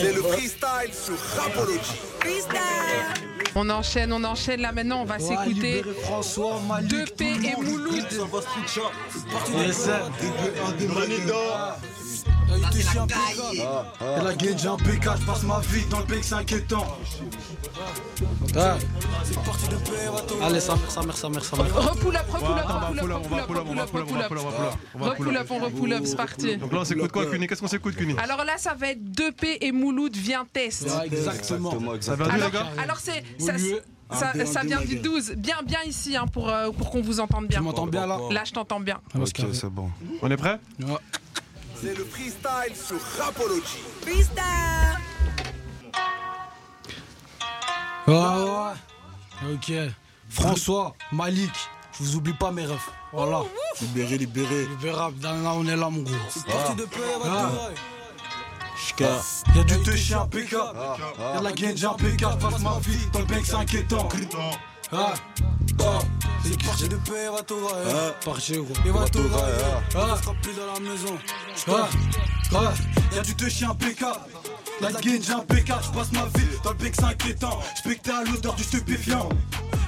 C'est le freestyle sur Rapology. On enchaîne, on enchaîne. Là maintenant, on va s'écouter François, Malik, 2P et Mouloud. Et la gueule, j'ai un PK, je passe ma vie dans le bec, c'est inquiétant. Allez, ça mère, ça mère, ça mère, ça mère. Repull up, repull up, pull up, pull up, on pull up, on c'est parti. Donc là, on s'écoute quoi, Cuny? Qu'est-ce qu'on s'écoute, Cuny? Alors là, ça va être 2P et Mouloud vient test. Exactement. Ça va les gars? alors c'est ça, ça vient du 12. Bien, bien ici hein, pour, euh, pour qu'on vous entende bien. Tu m'entends bien là? Là, je t'entends bien. Ok, c'est bon. On est prêt? Ouais. C'est le freestyle sur Rapology. Ouais, ouais. Ok. François, Malik, je vous oublie pas mes refs. Voilà. Libéré, libéré. Libérable, là, là, on est là, mon gros. parti de Y'a du te chien PK. Y'a de la gaine, j'ai un PK. Je passe ma vie dans le bec, c'est inquiétant. Ah. Ah. C'est parti de paix, va tout Ah. Parti, gros. Et va tout Ah. plus dans la maison. Ah. Ah. Y'a du te chien PK. La gaine, j'ai un PK. Je passe ma vie dans le bec, c'est inquiétant. Specté à l'odeur du stupéfiant.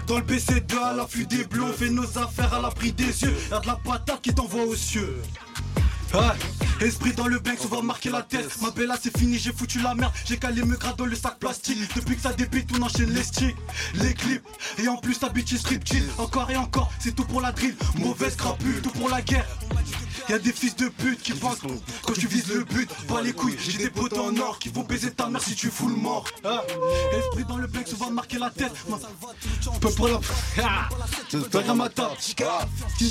Dans le BC2 à l'affût des bleus, on fait nos affaires à l'abri des yeux. Y'a de la patate qui t'envoie aux cieux. Ouais. Esprit dans le bank, on va marquer la tête. Ma bella, c'est fini, j'ai foutu la merde. J'ai calé me grade dans le sac plastique. Depuis que ça débite, on enchaîne les sticks, les clips. Et en plus, ta bitch est strip chill. Encore et encore, c'est tout pour la drill. Mauvaise crapule, tout pour la guerre. Y'a des fils de pute qui pensent quand tu vises le but. Pas les couilles, j'ai des potes en or qui vont baiser ta mère si tu fous le mort. Ah. Esprit dans le on va marquer la tête. Peu pour la. Ah. Fais ma table. Si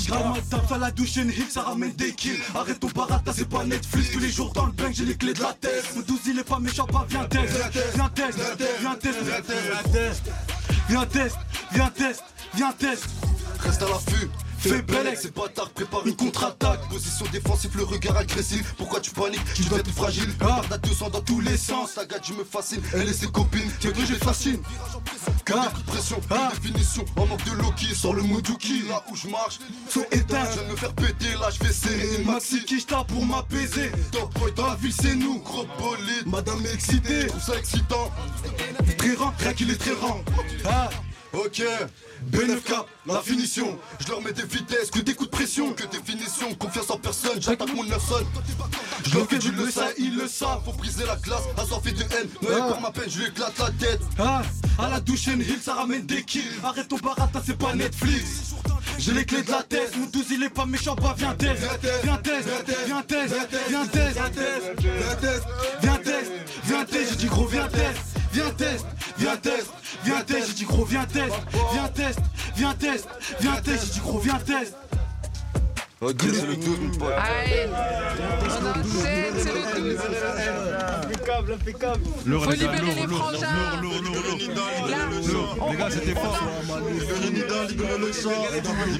je grave ma table, à la douche, une hit, ça ramène des kills. Arrête ton barata, c'est pas Netflix. Tous les jours dans le bank, j'ai les clés de la tête. Mon 12, il est pas méchant, pas viens test. Viens test, viens test, viens test. Viens test, viens test, viens test. Reste à l'affût. Fais belle c'est pas tard, prépare une contre-attaque. Position défensive, le regard agressif. Pourquoi tu paniques? Tu dois être fragile. Ah. À 200 dans tous les sens. Ta gars, tu me fascines. Elle et ses copines. Tiens, que je fascine. De pression, Ah. définition. En manque de Loki, sur le Moduki. Là où je marche, Feu éteint. je viens de me faire péter. Là, je vais serrer Maxi maxi. Kishta pour m'apaiser. Top boy dans la ville, c'est nous. Gros bolide. Madame est excitée. Trouve ça excitant. Très rang, rien qu'il est très rang. Ah. Ok, B9K, la finition. Je leur mets des vitesses, que des coups de pression, que des finitions. Confiance en personne, j'attaque mon Nelson. Je leur fais du le ça, ils le savent. Faut briser la glace, assoiffé de haine. Ah. par ma peine, je lui éclate la tête. Ah, à la douche hill, ça ramène des kills. Arrête ton barata, c'est pas Netflix. J'ai les clés de la tête, mon 12 il est pas méchant, pas viens test. Viens test, viens test, viens test, viens test, viens test, j'ai dit gros viens test, viens test, viens test, viens test, j'ai dit gros viens test, viens test, viens test, viens test, j'ai dit gros viens test. Ok, c'est le tout, mon pote. Allez, on enchaîne, c'est le 12. Lourd, Faut les gars, libérer les lourd, lourd, frangins. lourd, lourd, lourd, lourd. Là, Les gars, c'était fort. Libérez Nida, libérez le sang, libérez-le,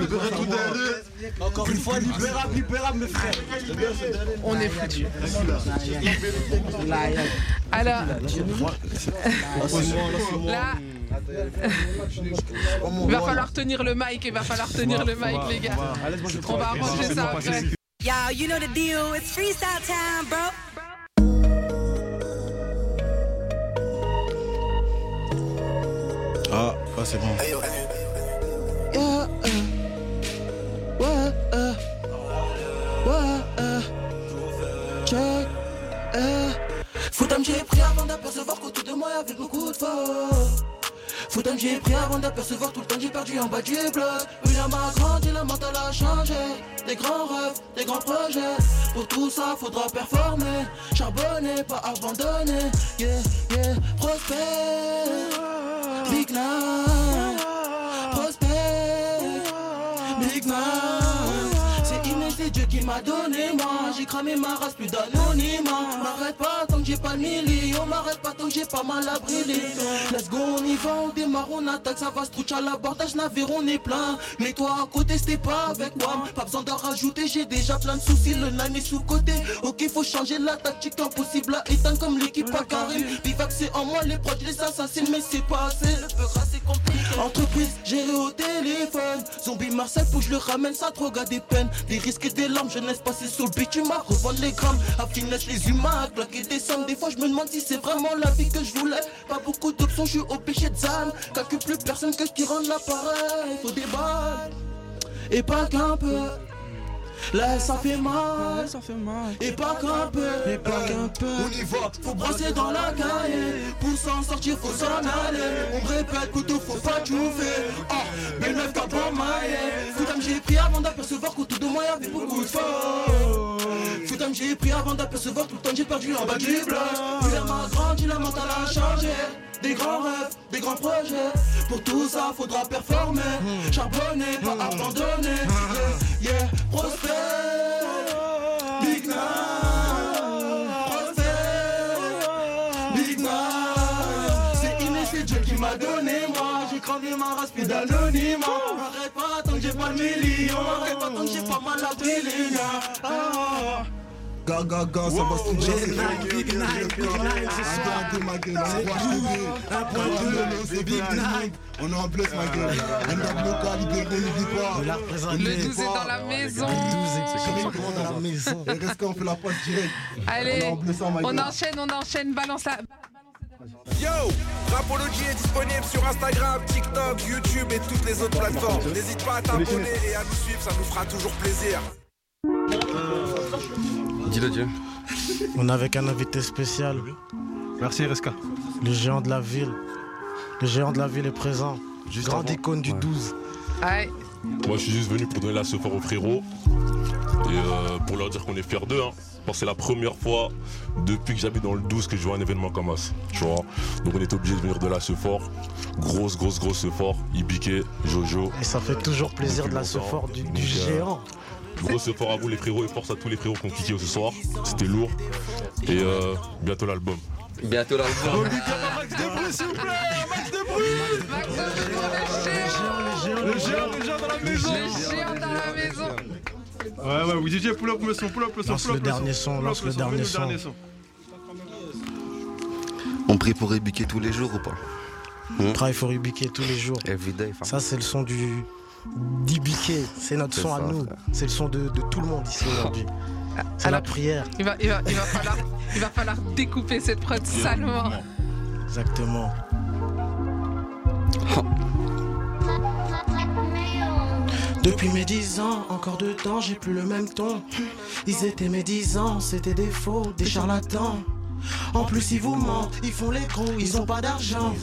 libérez tout derrière. Encore une fois, libérable, libérable mes frères. on est foutu. Alors, là, il va falloir tenir le mic, il va falloir tenir le mic, les gars. On va arranger ça après. Yo, you know the deal. It's freestyle time, bro. Ah, ah c'est bon. Foutam j'ai pris avant d'apercevoir qu'autour de moi y'avait beaucoup de faux Foutam j'ai pris avant d'apercevoir tout le temps j'ai perdu en bas du bloc. Oui la m'a grandi, la mental a changé Des grands rêves, des grands projets. Pour tout ça faudra performer Charbonner, pas abandonner. Yeah, yeah, prospère. Big night Prospère. Big man Dieu qui m'a donné moi. J'ai cramé ma race, plus d'anonymat. M'arrête pas tant que j'ai pas le million M'arrête pas tant que j'ai pas mal à brûler. Let's go, on y va, on démarre, on attaque. Ça va se à l'abordage, navire, on est plein. Mais toi à côté, c'était pas avec moi. Pas besoin d'en rajouter, j'ai déjà plein de soucis. Le nan est sous-côté Ok, faut changer la tactique. Impossible à éteindre comme l'équipe à Karim. Vivac, c'est en moi, les proches les assassins Mais c'est pas assez, c'est compliqué. Entreprise, gérée au téléphone. Zombie Marcel, faut que je le ramène, ça drogue à des peines Des risques des larmes charme, jeunesse passée sous le bitume, revendre les grammes, à finesse les humains, à claquer des sommes. Des fois, je me demande si c'est vraiment la vie que je voulais. Pas beaucoup d'options, je suis au péché de zan. Calcule plus personne que ce qui rend l'appareil. Faut des balles, et pas qu'un peu. Là ça fait mal, ça fait mal. Et pas qu'un peu, et pas qu'un peu. On y va, faut brasser dans la cahier. Pour s'en sortir, faut s'en aller. On répète, couteau, faut pas chauffer. Oh, belle meuf, t'as pas maillé. Foutam, j'ai pris avant d'apercevoir qu'autour de moi y'avait beaucoup de faux. J'ai pris avant d'apercevoir tout le temps j'ai perdu en bas du bloc. Puis la m'a grandi, la mentale a changé. Des grands rêves, des grands projets. Pour tout ça, faudra performer. Charbonner, pas abandonner. Yeah, yeah, prospère. Big. Prospère. Big. C'est c'est Dieu qui m'a donné, moi. J'ai grandi ma race, d'anonymat. Arrête pas tant que j'ai pas le million. Arrête pas tant que j'ai pas mal à briller. Ah. Gaga, gaga, ça va se Big night, big night, big night, ce soir. Ma gueule, C'est on deux, c'est big night. On est en blesse ma gueule. Libéré, n'oublie pas. Le 12 est dans la maison. dans la maison. Et reste on fait la poste direct? Allez, On est en on enchaîne, on enchaîne, balance la. Yo Rapology est disponible sur Instagram, TikTok, YouTube et toutes les autres plateformes. N'hésite pas à t'abonner et à nous suivre, ça nous fera toujours plaisir. Dis-le, Dieu. On est avec un invité spécial. Merci RSK. Le géant de la ville. Le géant de la ville est présent. Juste Grande avant. icône du Ouais. 12. Ouais. Moi, je suis juste venu pour donner la sephore aux frérots et euh, pour leur dire qu'on est fiers d'eux. Hein. Parce que c'est la première fois depuis que j'habite dans le 12 que je vois un événement comme ça. Tu vois? Donc on est obligé de venir de la sephore. Grosse, grosse, grosse sephore. Ibiké, Jojo. Et ça fait toujours plaisir de la sephore du euh, géant. Grosse sephore à vous les frérots et force à tous les frérots qui ont cliqué ce soir. C'était lourd. Et euh, bientôt l'album. Bientôt l'album. Max de Bruno, Le géant, le géant dans la maison. le géant dans la maison. Ouais, ouais, oui, DJ, pull up le son, pull up le son, Lance pull le up dernier son, pull up lance le dernier son. On prie pour ébiquer tous les jours ou pas? On travaille for Ibiké tous les jours. Ça, c'est le son du d'Ibiké. C'est notre son à nous. C'est le son de, de tout le monde ici aujourd'hui. C'est la prière. Il va, il, va, il, va falloir, il va falloir découper cette prod salement. Exactement. Depuis mes dix ans, encore deux temps, j'ai plus le même ton. Ils étaient mes dix ans, c'était des faux, des charlatans. En plus, ils vous mentent, ils font les gros, ils ont pas d'argent.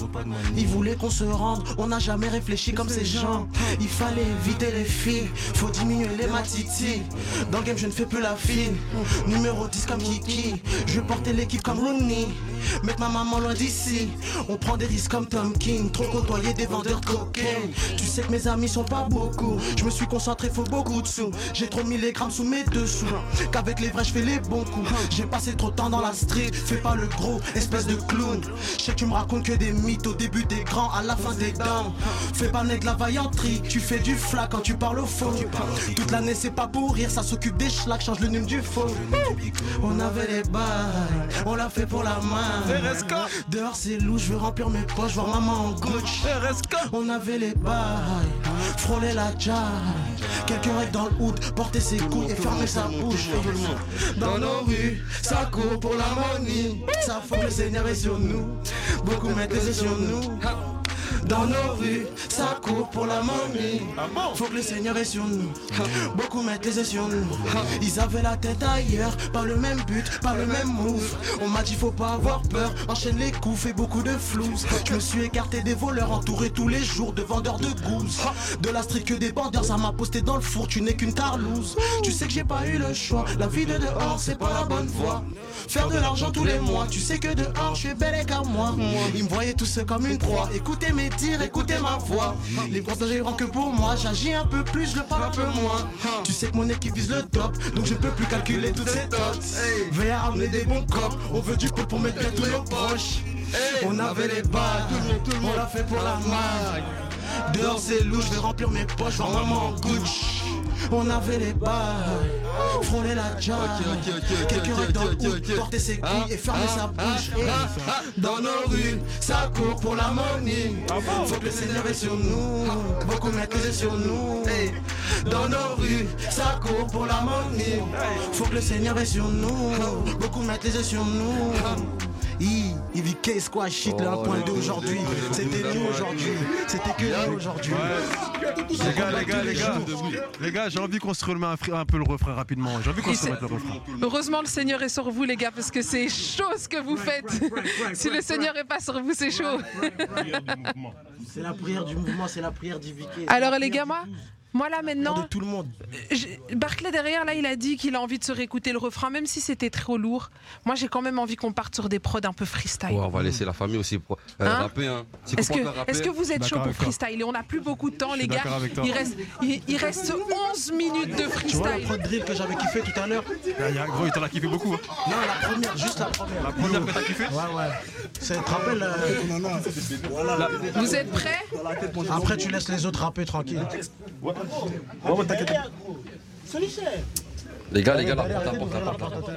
Ils voulaient qu'on se rende, on n'a jamais réfléchi comme ces gens. Il fallait éviter les filles, faut diminuer les matitis. Dans le game, je ne fais plus la fine. Numéro 10 comme Kiki, je portais l'équipe comme Rooney. Mettre ma maman loin d'ici, on prend des risques comme Tom King. Trop côtoyer des vendeurs de cocaine. Tu sais que mes amis sont pas beaucoup, je me suis concentré, faut beaucoup de sous. J'ai trop mis les grammes sous mes dessous, qu'avec les vrais, je fais les bons coups. J'ai passé trop de temps dans la street, fais pas le gros, espèce de clown. Je sais que tu me racontes que des mythes au début des grands, à la fin des dents. Fais pas le de la vaillanterie, tu fais du flac quand tu parles au faux. Toute l'année c'est pas pour rire, ça s'occupe des schlacs, change le nume du faux. On avait les bails, on l'a fait pour la main. Dehors c'est loup, je veux remplir mes poches, voir maman en gauche. On avait les bails, frôler la jaille. Quelques règles dans le hood, porter ses couilles et fermer sa bouche. Dans nos rues, ça court pour la money. Ça faut que le Seigneur est sur nous. Beaucoup mettent les sur nous. Dans nos rues, ça court pour la money. Faut que le Seigneur est sur nous. Beaucoup mettent les yeux sur nous. Ils avaient la tête ailleurs, pas le même but, pas le même move. On m'a dit faut pas avoir peur, enchaîne les coups, fais beaucoup de flous. Je me suis écarté des voleurs, entouré tous les jours de vendeurs de gousses. De la street que des bandeurs, ça m'a posté dans le four, tu n'es qu'une tarlouse. Tu sais que j'ai pas eu le choix, la vie de dehors, c'est pas la bonne voie. Faire de l'argent tous les mois, tu sais que dehors, je suis bel et qu'à moi. Ils me voyaient tous comme une proie. Écoutez mes tirs, écoutez ma voix. Les gros gérant que pour moi, j'agis un peu plus, je le parle un peu moins. Tu sais que mon équipe vise le top, donc je peux plus calculer toutes ces dots. Veille à ramener des bons cops, on veut du coup pour mettre tous nos proches. On avait les balles, on l'a fait pour la maille. Dehors c'est louche, je vais remplir mes poches, voir maman en Gucci. On avait les bails, frôler la jaille. Quelques règles dans le hood, porter ses couilles et fermer sa bouche. Dans nos rues, ça court pour la money. Faut que le Seigneur est sur nous, beaucoup mettent les yeux sur nous. Dans nos rues, ça court pour la monnaie. Faut que le Seigneur est sur nous. Beaucoup mettent les yeux sur nous. I, IVK Squash shit le 1.2 aujourd'hui. C'était nous aujourd'hui. C'était que nous aujourd'hui. Les gars, les gars, les gars, les gars, j'ai envie qu'on se remette un, peu le refrain rapidement. J'ai envie qu'on se remette le refrain. Heureusement, le Seigneur est sur vous, les gars, parce que c'est chaud ce que vous faites. si le Seigneur est pas sur vous, c'est chaud. C'est la prière du mouvement, c'est la prière d'IVK. Alors, les gars, moi, moi là maintenant. De tout le monde. j'ai- Barclay derrière, là, il a dit qu'il a envie de se réécouter le refrain, même si c'était trop lourd. Moi, j'ai quand même envie qu'on parte sur des prods un peu freestyle. Ouais, on va laisser la famille aussi pour, euh, Hein rapper. Hein. Si Est-ce que, rapper- est-ce que vous êtes chaud pour freestyle? Et on n'a plus beaucoup de temps, les gars. Il reste, il, il reste 11 minutes de Tu vois la freestyle. prod drill que j'avais kiffé tout à l'heure? Il y a- Gros, il t'en a kiffé beaucoup. hein. Non, la première, juste la première. La première que t'as kiffé? Ouais, ouais. Ça te rappelle. euh, voilà. Vous êtes prêts? Après, tu laisses les autres rapper tranquille. Les gars, les gars, la porte, la porte, la porte, la porte.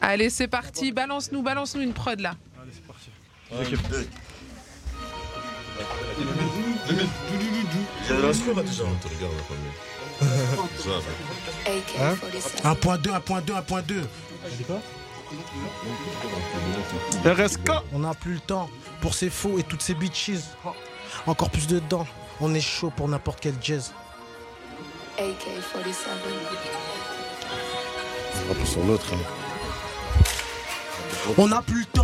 Allez, c'est parti. Balance-nous, balance-nous une prod là. Il y a la score déjà. Hein 1.2, 1.2, 1.2. RSK On n'a plus le temps pour ces faux et toutes ces bitches. Encore plus de dents. On est chaud pour n'importe quel jazz. AK-47. On va sur l'autre. On n'a plus le temps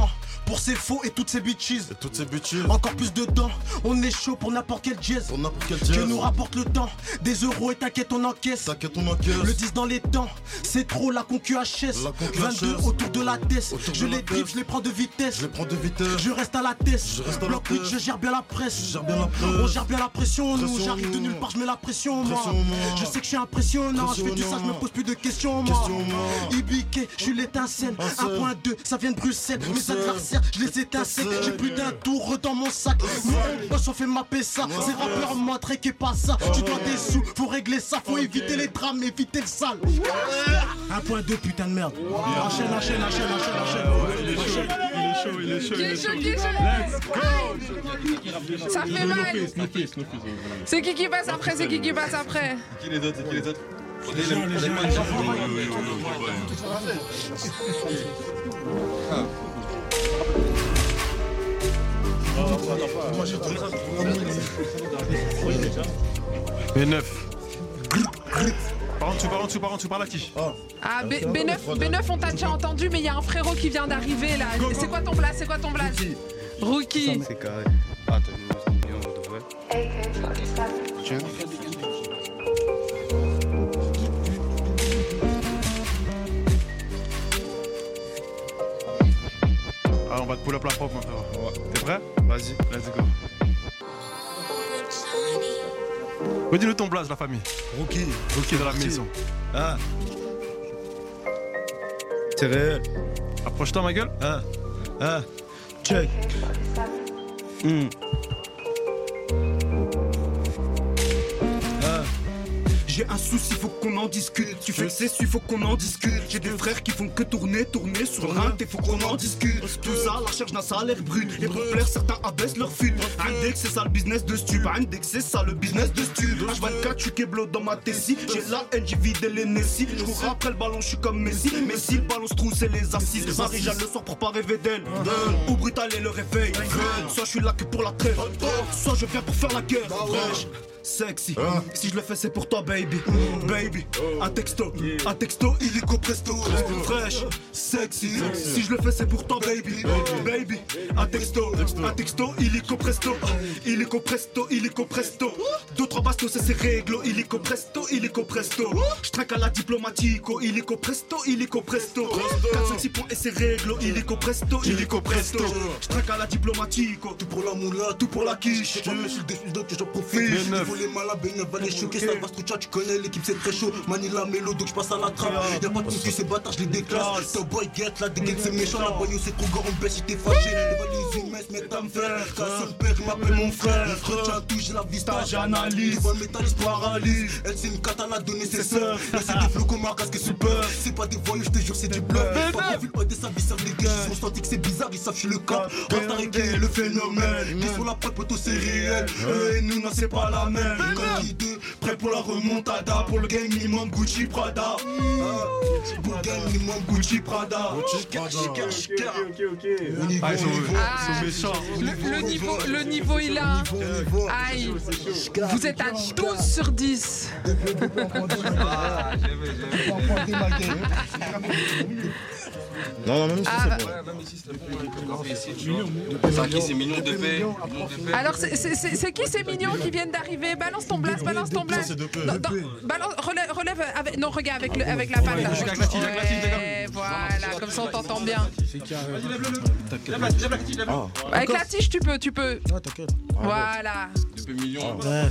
pour ces faux et toutes ces bitches. toutes ces bitches. Encore plus de dents. On est chaud pour n'importe quel jazz. Pour n'importe quel Que nous rapporte le temps. Des euros et t'inquiète, on encaisse. T'inquiète, on encaisse. Le 10 dans les temps. C'est trop la concu HS. La concu 22 HS. autour de la tête. Je les tête. je les prends de vitesse. Je les prends de vitesse. Je reste à la tête. Je reste à la Bloc 8, tête. je gère bien la presse. Je gère bien la presse. On gère bien la pression, nous. J'arrive de nulle part, je mets la pression, moi. Je sais que je suis impressionnant. Je fais du ça, je me pose plus de questions, moi. IBK, je suis l'étincelle. Un seul. 1.2, ça vient de Bruxelles. Mes adversaires, je les étincelle. Bruxelles. J'ai plus d'un tour dans mon sac. Moi, moi, j'en fais mapper ça. Ces rappeurs montrent qui pas ça. Tu dois des sous, faut régler ça. Faut éviter les drames, éviter le sale. 1.2, putain de merde. Enchaîne, enchaîne, enchaîne, enchaîne, enchaîne. Il est chaud, il est chaud, il est chaud. Qui est chaud, qui est chaud Ça fait mal. C'est qui qui passe après C'est qui qui passe après? Qui les autres C'est qui les autres? B9. Par en dessous, par en dessous, par en dessous, par la quiche. Ah, B- B9, B9, on t'a déjà entendu, mais il y a un frérot qui vient d'arriver là. C'est quoi ton blaze C'est quoi ton blaze Rookie. C'est carré. Attends, nous, on devrait. Tiens. Ah, on va te pull up la propre, mon frère. T'es prêt? Vas-y, let's go. Redis-le ton blaze, la famille. Rookie. Rookie dans la maison. Ah. C'est réel. Approche-toi, ma gueule. Ah. Ah. Check. Hmm. J'ai un souci, faut qu'on en discute. Tu fais que faut qu'on en discute. J'ai des frères qui font que tourner, tourner sur ring, et faut qu'on en discute. Tout ça, la recherche d'un salaire brut. Et pour plaire, certains abaissent leur fut. Index, c'est ça le business de stup. Index, c'est ça le business de stup. H24, je suis keblo dans ma tessie. J'ai la haine, j'ai vidé les Nessie. Je cours après le ballon, je suis comme Messi. Messi, le ballon se trouve, c'est les assises. Marie-Jeanne le soir pour pas rêver d'elle. Ou brutal et le réveil. Soit je suis là que pour la trêve. Soit je viens pour faire la guerre. Sexy, si je le fais c'est pour toi baby Baby, un texto, un texto illico presto Fraîche, sexy, si je le fais c'est pour toi baby Baby, un texto, un texto illico presto Illico presto, illico presto Deux trois bastos c'est ses réglo Illico presto, illico presto Je trinque à la diplomatico Illico presto, illico presto 4, 5, 6 points et c'est réglo Illico presto, illico presto Je trinque à la diplomatico Tout pour la moula, tout pour la quiche. Je me suis d'autres j'en profite. B9. Il faut les malades, B9 va les choquer. Ça va se tu connais l'équipe, c'est très chaud. Manila Melo, donc je passe à la trappe. Y'a pas de soucis, ces bâtards, je les déclasse. T'es boy, get des gangs, c'est méchant. La boyau, c'est trop gore, on baisse, j'étais fâché. Les valises humaines, mais t'as me faire. Quand son père, il m'appelle mon frère. Retiens tout, j'ai la vista, j'analyse. Les métallistes paralyse. Elle, c'est une cata, elle a donné ses sœurs. Là, c'est des flots comme un casque super. C'est pas des voyous, je te jure, c'est du bluff. Pas OD, sa vie, ça les gars. ont senti que c'est bizarre, ils savent je le cap. Rasta le phénomène. Qui sur la prod, poteau, c'est réel. Eux et nous, non, c'est pas la même. Deux, prêt pour la remontada. Pour le game, minimum Gucci Prada. Pour le game, minimum Gucci Prada. Ah, ils sont, Ah, ils sont méchants. Le, le niveau, le niveau il a. Aïe. Vous êtes à 12 sur 10. Non, non, même si Ah, c'est bon. Même ici, c'est C'est qui c'est mignon de paix. Alors, c'est- qui ces mignons qui viennent d'arriver? Balance ton blast, balance ton blast. relève, avec. Non, regarde, avec, le, avec la patte là. Ouais, voilà, comme ça on t'entend bien. Avec la tige, tu peux, tu peux. Ah, t'inquiète. Voilà. Millions. Ouais.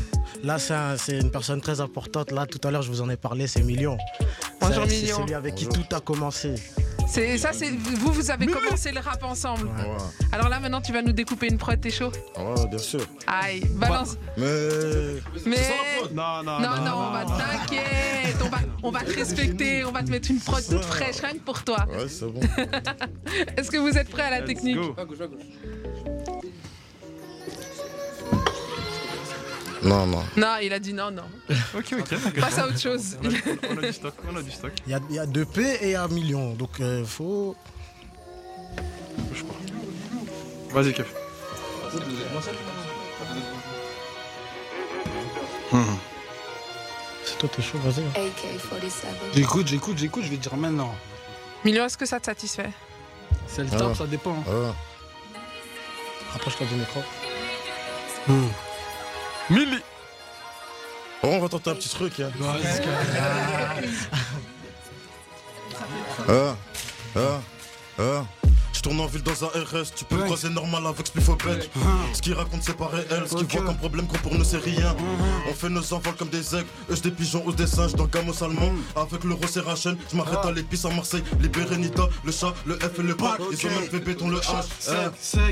Là, c'est un- c'est une personne très importante. Là, tout à l'heure, je vous en ai parlé, c'est Million. Bonjour, C'est- c'est Million. celui avec qui tout a commencé. C'est ça, c'est vous, vous avez commencé le rap ensemble. Ouais. Alors là, maintenant, tu vas nous découper une prod, t'es chaud Ouais, bien sûr. Aïe, balance. Mais. Mais Non, non, non, non, on va t'inquiète, on va, on va te respecter, on va te mettre une prod toute fraîche, rien que pour toi. Ouais, c'est bon. Est-ce que vous êtes prêts à la technique Go. Non, non. Non, il a dit non, non. Ok, ok. Passe à autre chose. On a, on a du stock, on a du stock. Il y a, il y a 2P et il y a Million. Donc, euh, faut. Bouge pas. Vas-y, Kev. C'est toi, t'es chaud, vas-y. AK-47. J'écoute, j'écoute, j'écoute, je vais te dire maintenant. Million, est-ce que ça te satisfait? C'est le Ah. top, ça dépend. Ouais. Rapproche-toi du micro. Milli Oh, on va tenter un petit truc. Hein. Ah, ah, ah. Tourne en ville dans un RS, tu peux le croiser normal avec Spliffobet. Ce qu'il raconte c'est pas réel, ce qu'il voit comme problème qu'on pour nous c'est rien. On fait nos envols comme des aigles, eux des pigeons ou des singes dans gamos allemand. Avec le rose et Rachel, je m'arrête à l'épice à Marseille. Libéré Nita, le chat, le F et le pack. Ils ont même fait béton le H.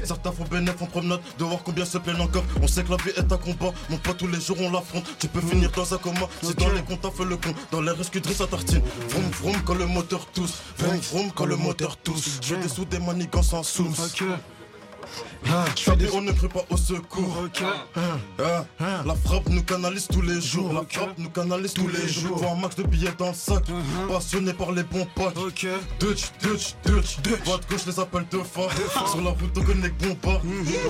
Certains font bénéf en promenade, de voir combien se plaignent encore. On sait que la vie est un combat, mon pote tous les jours on l'affronte. Tu peux finir dans un coma, si dans les comptes t'as fait le con. Dans l'air escudrie ça tartine. Vroom vroom quand le moteur tousse. Vroom vroom quand le moteur tousse. Je des sous des manigances en Salut, on ne crie pas au secours. Ah, La frappe nous canalise tous les jours. La frappe nous canalise tous les jours. Vois un max de billets dans le sac. Passionné par les bons potes. Dutch, Dutch, Dutch. Voix de gauche les appelle deux fois. Sur la route, on connaît combat.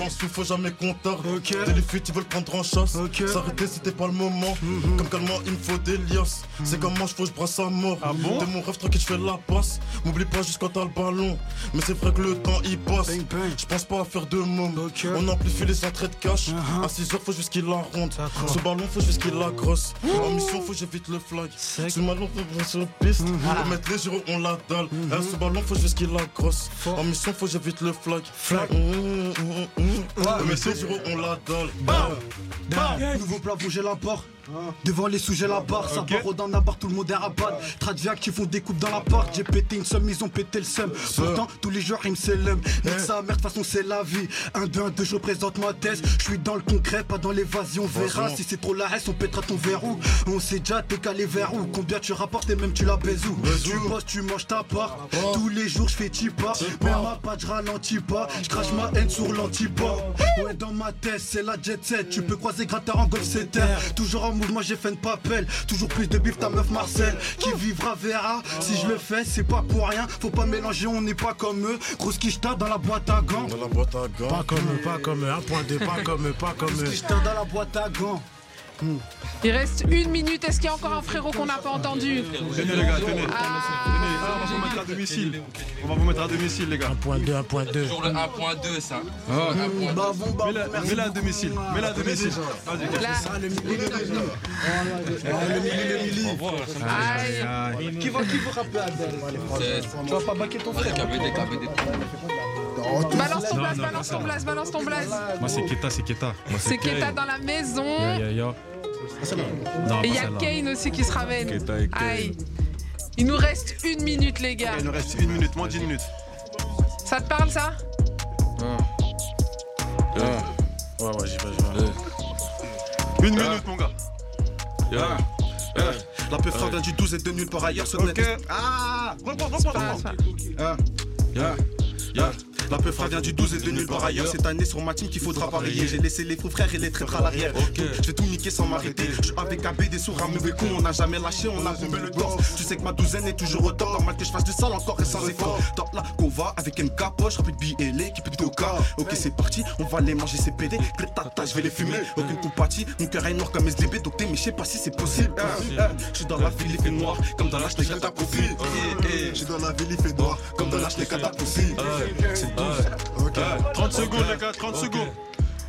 En sous, faut jamais comptard. Des les fuites, ils veulent prendre en chasse. S'arrêter, c'était pas le moment. Comme calmement, il me faut des liasses. C'est comme moi, je faut que je brasse à mort. De mon rêve tranquille, je fais la passe. M'oublie pas juste quand t'as le ballon. Mais c'est vrai que le temps il passe. Je pense pas à faire de môme. On amplifie les entrées de cash. À 6 heures, faut juste qu'il la ronde. Ce ballon, faut juste qu'il la grosse. En mission, faut j'évite le flag. Ce ballon, faut que sur piste. Pour mettre les gyros, on la dalle. Eh, Ce ballon, faut juste qu'il la grosse. En mission, faut j'évite le flag. Flag. Pour mettre les gyros, on la dalle. Nouveau plat, bouger la porte. Devant les j'ai la barre. Ça part dans la barre, tout le monde est rabat. Tradiac qui font des coupes dans l'appart. J'ai pété une somme, ils ont pété le seum. Pourtant, tous les jours, ils me s'élèment. Mec, sa mère, de toute façon, c'est la vie. Un, deux, un, deux, je présente ma thèse. Je suis dans le concret, pas dans l'évasion. On verra si c'est trop la reste, on pètera ton verrou. On sait déjà, t'es calé vers où? Combien tu rapportes et même tu la baises où? Tu bosses, tu manges ta part. Tous les jours, je fais tipa. Mais ma pas, je ralentis pas. Je crache ma haine sur l'antipas. Ouais, dans ma tête, c'est la jet set. Tu peux croiser gratteur en golf, c'est terre. Toujours en mouvement, j'ai fait une papelle. Toujours plus de bif, ta meuf Marcel. Qui vivra verra. Si je le fais, c'est pas pour rien. Faut pas mélanger, on n'est pas comme eux. Grosse quiche dans la boîte à gants. Dans la boîte à gants. Pas comme eux, pas comme eux. 1.2, pas comme eux, pas comme Grosse eux. quiche dans la boîte à gants. Il reste une minute. Est-ce qu'il y a encore un frérot qu'on n'a pas entendu Tenez les gars, tenez. Ah, on va vous mettre à domicile. On va vous mettre à domicile, les gars. 1.2, 1.2. Toujours le 1.2 ça. Bah bon, bah Mets-la mets-la à domicile. Mets-la à domicile. Vas-y. Là. le mili, le mili. Qui va, qui Adèle Tu vas pas baquer ton frère KBD, KBD. Balance ton blast, balance ton blast, balance ton blast. Moi c'est Keta, c'est Keta. C'est Keta dans la maison. Et il y a. Kane aussi qui se ramène. Aïe. Il nous reste une minute, les gars. Il nous reste une minute, moins 10 minutes. Ça te parle, ça? Ouais, ouais, j'y vais, j'y vais. Une minute, mon gars. La peu frère d'un du 12 et de nulle part ailleurs Ok. Ah Reprends, reprends, reprends. Ah, yeah. Yeah. La peu vient du 12 et de nulle par ailleurs. Cette année sur ma team qu'il faudra parier. J'ai laissé les faux frères et les traîtres à l'arrière. Je vais tout niquer sans m'arrêter. Je suis avec AB des sourds à mauvais con. On n'a jamais lâché, on a bombé le torse. Tu sais que ma douzaine est toujours au top. Normal que je fasse du sale encore et sans effort. Top là qu'on va avec MK poche, rapide et l'équipe de Doka. Ok, c'est parti, on va les manger ces PD. Tata, je vais les fumer. Aucune compatie, mon cœur est noir comme SDB. Donc t'es, mais je pas si c'est possible. Je suis dans la ville, il fait noir. Comme dans l'âge, les gars, Je suis dans la ville, il fait noir. Comme dans l'âge, les gars, 30 secondes, les gars, 30 secondes.